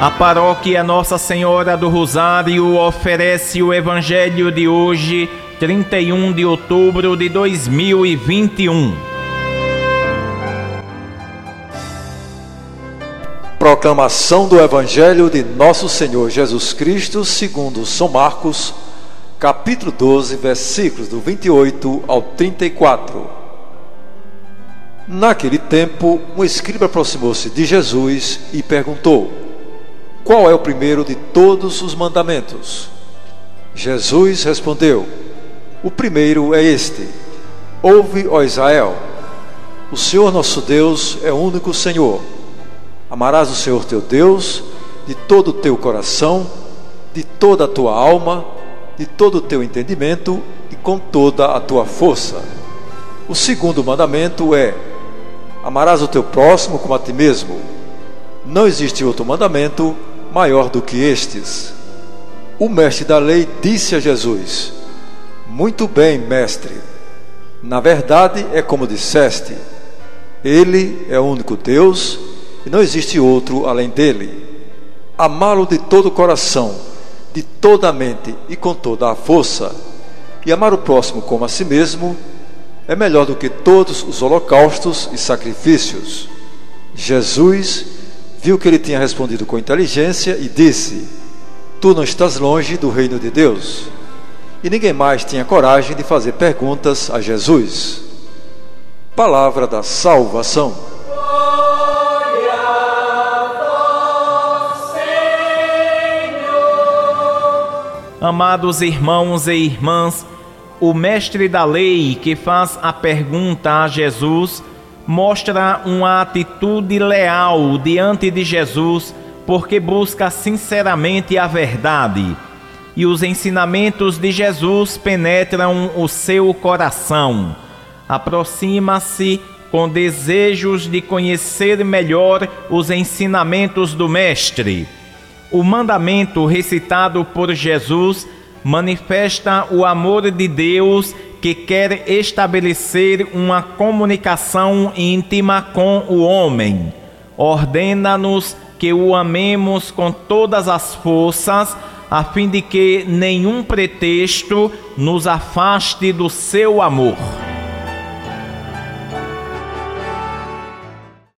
A paróquia Nossa Senhora do Rosário oferece o Evangelho de hoje, 31 de outubro de 2021. Proclamação do Evangelho de Nosso Senhor Jesus Cristo, segundo São Marcos, capítulo 12, versículos do 28 ao 34. Naquele tempo, um escriba aproximou-se de Jesus e perguntou: qual é o primeiro de todos os mandamentos? Jesus respondeu: O primeiro é este: Ouve, ó Israel, o Senhor nosso Deus é o único Senhor. Amarás o Senhor teu Deus de todo o teu coração, de toda a tua alma, de todo o teu entendimento e com toda a tua força. O segundo mandamento é: Amarás o teu próximo como a ti mesmo. Não existe outro mandamento maior do que estes. O mestre da lei disse a Jesus: Muito bem, mestre. Na verdade, é como disseste: Ele é o único Deus e não existe outro além dele. Amá-lo de todo o coração, de toda a mente e com toda a força, e amar o próximo como a si mesmo, é melhor do que todos os holocaustos e sacrifícios. Jesus viu que ele tinha respondido com inteligência e disse: Tu não estás longe do reino de Deus. E ninguém mais tinha coragem de fazer perguntas a Jesus. Palavra da salvação. Amados irmãos e irmãs, o mestre da lei que faz a pergunta a Jesus mostra uma atitude leal diante de Jesus, porque busca sinceramente a verdade. E os ensinamentos de Jesus penetram o seu coração. Aproxima-se com desejos de conhecer melhor os ensinamentos do Mestre. O mandamento recitado por Jesus manifesta o amor de Deus que quer estabelecer uma comunicação íntima com o homem. Ordena-nos que o amemos com todas as forças, a fim de que nenhum pretexto nos afaste do seu amor.